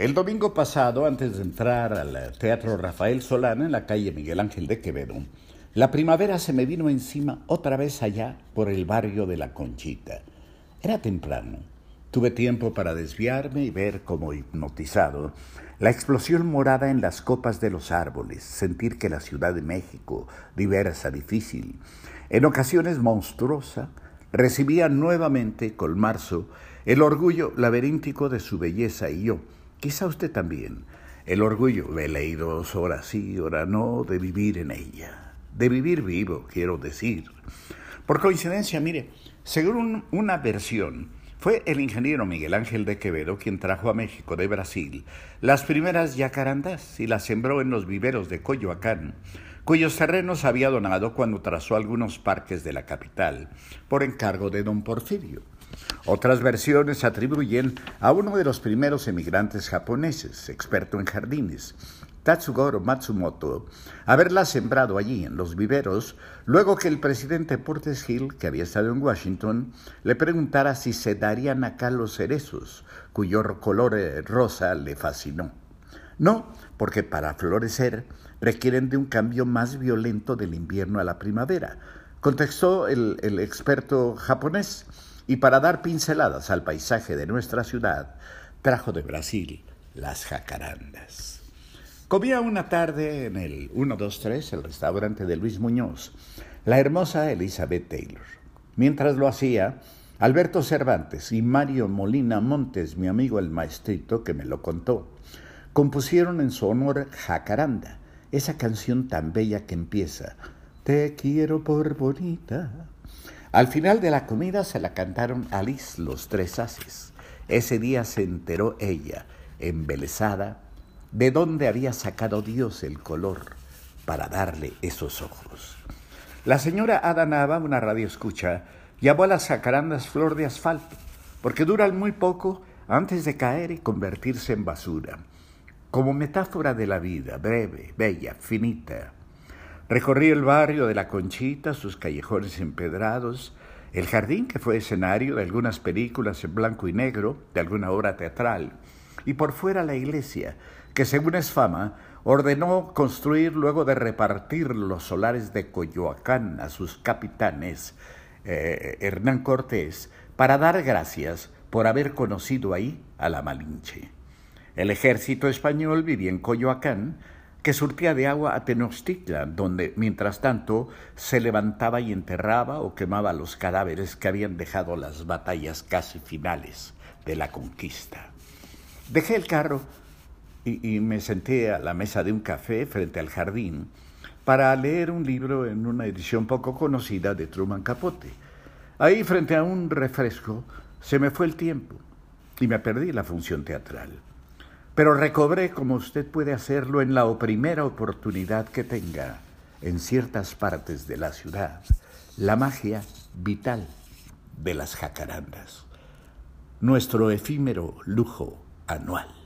El domingo pasado, antes de entrar al Teatro Rafael Solana en la calle Miguel Ángel de Quevedo, la primavera se me vino encima otra vez allá por el barrio de la Conchita. Era temprano. Tuve tiempo para desviarme y ver como hipnotizado la explosión morada en las copas de los árboles, sentir que la Ciudad de México, diversa, difícil, en ocasiones monstruosa, recibía nuevamente, con marzo, el orgullo laberíntico de su belleza y yo, Quizá usted también. El orgullo, he leído dos horas sí, hora no, de vivir en ella. De vivir vivo, quiero decir. Por coincidencia, mire, según una versión, fue el ingeniero Miguel Ángel de Quevedo quien trajo a México de Brasil las primeras yacarandas y las sembró en los viveros de Coyoacán, cuyos terrenos había donado cuando trazó algunos parques de la capital, por encargo de don Porfirio. Otras versiones atribuyen a uno de los primeros emigrantes japoneses, experto en jardines, Tatsugoro Matsumoto, haberla sembrado allí en los viveros, luego que el presidente Portes Hill, que había estado en Washington, le preguntara si se darían acá los cerezos, cuyo color eh, rosa le fascinó. No, porque para florecer requieren de un cambio más violento del invierno a la primavera, contestó el, el experto japonés y para dar pinceladas al paisaje de nuestra ciudad, trajo de Brasil las jacarandas. Comía una tarde en el 123, el restaurante de Luis Muñoz, la hermosa Elizabeth Taylor. Mientras lo hacía, Alberto Cervantes y Mario Molina Montes, mi amigo el maestrito que me lo contó, compusieron en su honor Jacaranda, esa canción tan bella que empieza, Te quiero por bonita, al final de la comida se la cantaron Alice los tres haces. Ese día se enteró ella, embelesada, de dónde había sacado Dios el color para darle esos ojos. La señora Ada Nava, una radio escucha, llamó a las jacarandas flor de asfalto, porque duran muy poco antes de caer y convertirse en basura, como metáfora de la vida, breve, bella, finita, Recorrí el barrio de la Conchita, sus callejones empedrados, el jardín que fue escenario de algunas películas en blanco y negro, de alguna obra teatral, y por fuera la iglesia, que según es fama, ordenó construir luego de repartir los solares de Coyoacán a sus capitanes, eh, Hernán Cortés, para dar gracias por haber conocido ahí a la Malinche. El ejército español vivía en Coyoacán, que surtía de agua a Tenochtitlan, donde, mientras tanto, se levantaba y enterraba o quemaba los cadáveres que habían dejado las batallas casi finales de la conquista. Dejé el carro y, y, me senté a la mesa de un café frente al jardín para leer un libro en una edición poco conocida de Truman Capote. Ahí, frente a un refresco, se me fue el tiempo y me perdí la función teatral pero recobré como usted puede hacerlo en la primera oportunidad que tenga en ciertas partes de la ciudad, la magia vital de las jacarandas, nuestro efímero lujo anual.